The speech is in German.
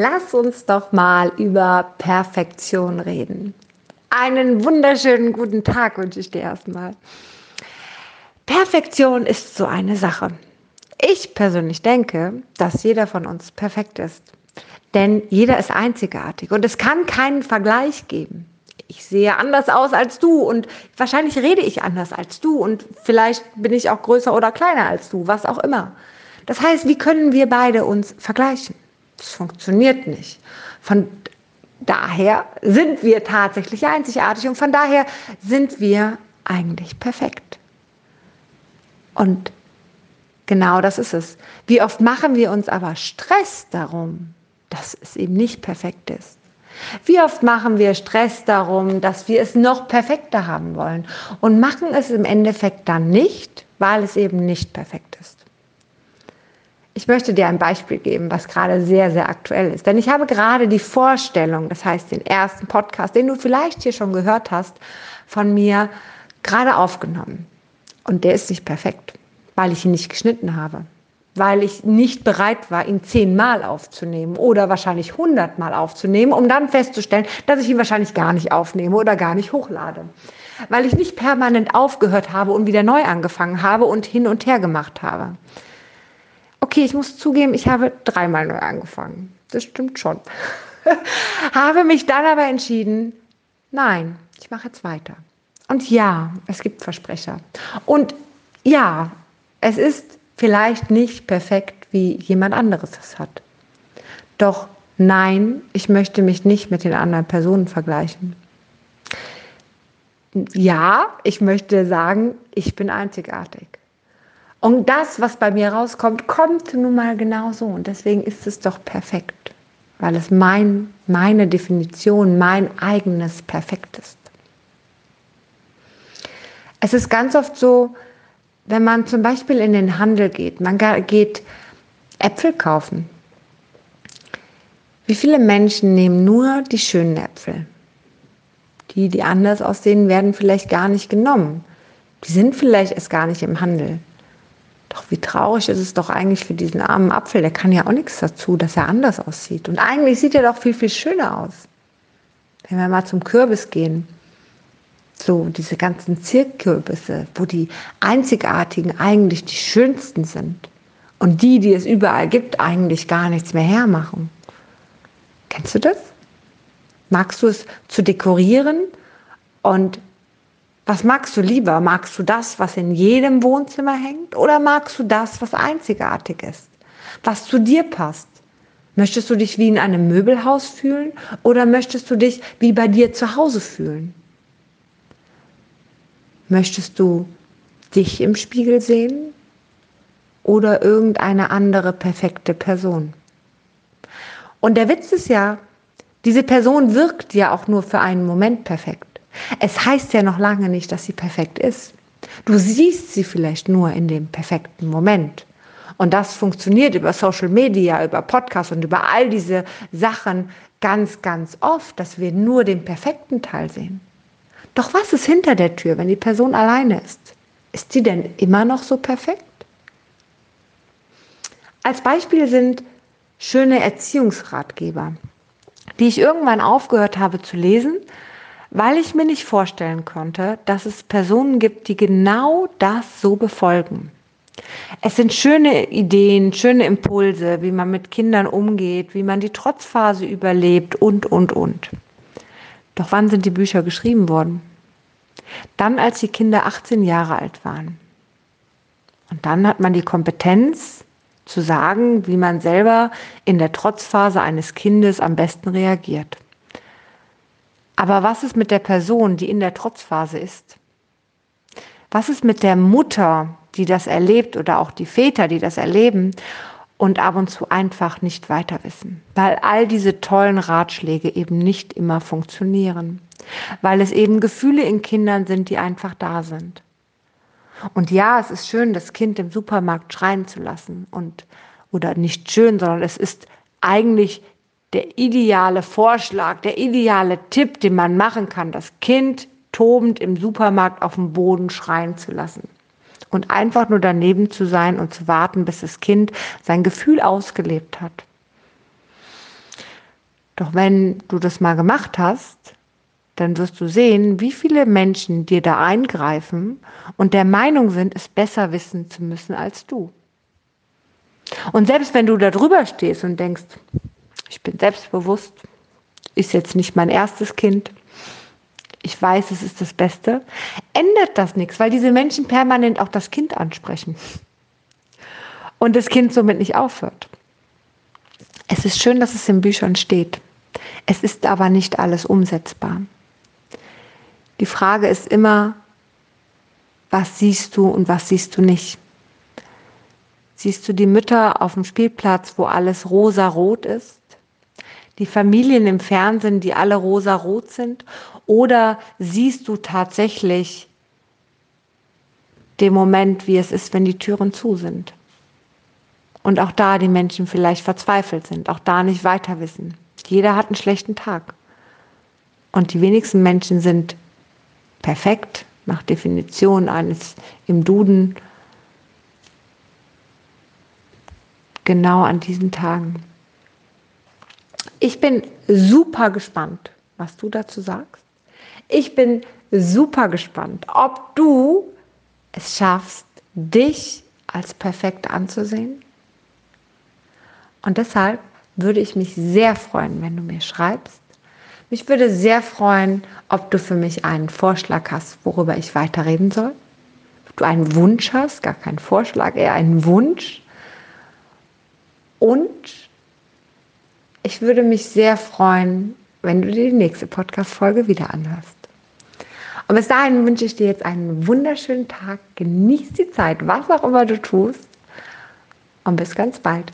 Lass uns doch mal über Perfektion reden. Einen wunderschönen guten Tag wünsche ich dir erstmal. Perfektion ist so eine Sache. Ich persönlich denke, dass jeder von uns perfekt ist. Denn jeder ist einzigartig und es kann keinen Vergleich geben. Ich sehe anders aus als du und wahrscheinlich rede ich anders als du und vielleicht bin ich auch größer oder kleiner als du, was auch immer. Das heißt, wie können wir beide uns vergleichen? Das funktioniert nicht. Von daher sind wir tatsächlich einzigartig und von daher sind wir eigentlich perfekt. Und genau das ist es. Wie oft machen wir uns aber Stress darum, dass es eben nicht perfekt ist? Wie oft machen wir Stress darum, dass wir es noch perfekter haben wollen und machen es im Endeffekt dann nicht, weil es eben nicht perfekt ist? Ich möchte dir ein Beispiel geben, was gerade sehr, sehr aktuell ist. Denn ich habe gerade die Vorstellung, das heißt den ersten Podcast, den du vielleicht hier schon gehört hast, von mir gerade aufgenommen. Und der ist nicht perfekt, weil ich ihn nicht geschnitten habe. Weil ich nicht bereit war, ihn zehnmal aufzunehmen oder wahrscheinlich hundertmal aufzunehmen, um dann festzustellen, dass ich ihn wahrscheinlich gar nicht aufnehme oder gar nicht hochlade. Weil ich nicht permanent aufgehört habe und wieder neu angefangen habe und hin und her gemacht habe. Okay, ich muss zugeben, ich habe dreimal neu angefangen. Das stimmt schon. habe mich dann aber entschieden, nein, ich mache jetzt weiter. Und ja, es gibt Versprecher. Und ja, es ist vielleicht nicht perfekt, wie jemand anderes es hat. Doch nein, ich möchte mich nicht mit den anderen Personen vergleichen. Ja, ich möchte sagen, ich bin einzigartig. Und das, was bei mir rauskommt, kommt nun mal genau so. Und deswegen ist es doch perfekt, weil es mein, meine Definition, mein eigenes Perfekt ist. Es ist ganz oft so, wenn man zum Beispiel in den Handel geht, man geht Äpfel kaufen. Wie viele Menschen nehmen nur die schönen Äpfel? Die, die anders aussehen, werden vielleicht gar nicht genommen. Die sind vielleicht erst gar nicht im Handel. Doch wie traurig ist es doch eigentlich für diesen armen Apfel. Der kann ja auch nichts dazu, dass er anders aussieht. Und eigentlich sieht er doch viel, viel schöner aus. Wenn wir mal zum Kürbis gehen, so diese ganzen Zirkkürbisse, wo die einzigartigen eigentlich die schönsten sind und die, die es überall gibt, eigentlich gar nichts mehr hermachen. Kennst du das? Magst du es zu dekorieren und was magst du lieber? Magst du das, was in jedem Wohnzimmer hängt? Oder magst du das, was einzigartig ist? Was zu dir passt? Möchtest du dich wie in einem Möbelhaus fühlen oder möchtest du dich wie bei dir zu Hause fühlen? Möchtest du dich im Spiegel sehen oder irgendeine andere perfekte Person? Und der Witz ist ja, diese Person wirkt ja auch nur für einen Moment perfekt. Es heißt ja noch lange nicht, dass sie perfekt ist. Du siehst sie vielleicht nur in dem perfekten Moment. Und das funktioniert über Social Media, über Podcasts und über all diese Sachen ganz, ganz oft, dass wir nur den perfekten Teil sehen. Doch was ist hinter der Tür, wenn die Person alleine ist? Ist sie denn immer noch so perfekt? Als Beispiel sind schöne Erziehungsratgeber, die ich irgendwann aufgehört habe zu lesen, weil ich mir nicht vorstellen konnte, dass es Personen gibt, die genau das so befolgen. Es sind schöne Ideen, schöne Impulse, wie man mit Kindern umgeht, wie man die Trotzphase überlebt und, und, und. Doch wann sind die Bücher geschrieben worden? Dann, als die Kinder 18 Jahre alt waren. Und dann hat man die Kompetenz zu sagen, wie man selber in der Trotzphase eines Kindes am besten reagiert. Aber was ist mit der Person, die in der Trotzphase ist? Was ist mit der Mutter, die das erlebt oder auch die Väter, die das erleben und ab und zu einfach nicht weiter wissen? Weil all diese tollen Ratschläge eben nicht immer funktionieren. Weil es eben Gefühle in Kindern sind, die einfach da sind. Und ja, es ist schön, das Kind im Supermarkt schreien zu lassen und oder nicht schön, sondern es ist eigentlich der ideale Vorschlag, der ideale Tipp, den man machen kann, das Kind tobend im Supermarkt auf dem Boden schreien zu lassen. Und einfach nur daneben zu sein und zu warten, bis das Kind sein Gefühl ausgelebt hat. Doch wenn du das mal gemacht hast, dann wirst du sehen, wie viele Menschen dir da eingreifen und der Meinung sind, es besser wissen zu müssen als du. Und selbst wenn du da drüber stehst und denkst, ich bin selbstbewusst, ist jetzt nicht mein erstes Kind, ich weiß, es ist das Beste, ändert das nichts, weil diese Menschen permanent auch das Kind ansprechen und das Kind somit nicht aufhört. Es ist schön, dass es in Büchern steht. Es ist aber nicht alles umsetzbar. Die Frage ist immer, was siehst du und was siehst du nicht? Siehst du die Mütter auf dem Spielplatz, wo alles rosa-rot ist? Die Familien im Fernsehen, die alle rosa-rot sind? Oder siehst du tatsächlich den Moment, wie es ist, wenn die Türen zu sind? Und auch da die Menschen vielleicht verzweifelt sind, auch da nicht weiter wissen. Jeder hat einen schlechten Tag. Und die wenigsten Menschen sind perfekt nach Definition eines im Duden genau an diesen Tagen. Ich bin super gespannt, was du dazu sagst. Ich bin super gespannt, ob du es schaffst, dich als perfekt anzusehen. Und deshalb würde ich mich sehr freuen, wenn du mir schreibst. Mich würde sehr freuen, ob du für mich einen Vorschlag hast, worüber ich weiterreden soll. Ob du einen Wunsch hast, gar keinen Vorschlag, eher einen Wunsch. Und ich würde mich sehr freuen, wenn du dir die nächste Podcast-Folge wieder anhörst. Und bis dahin wünsche ich dir jetzt einen wunderschönen Tag. Genieß die Zeit, was auch immer du tust. Und bis ganz bald.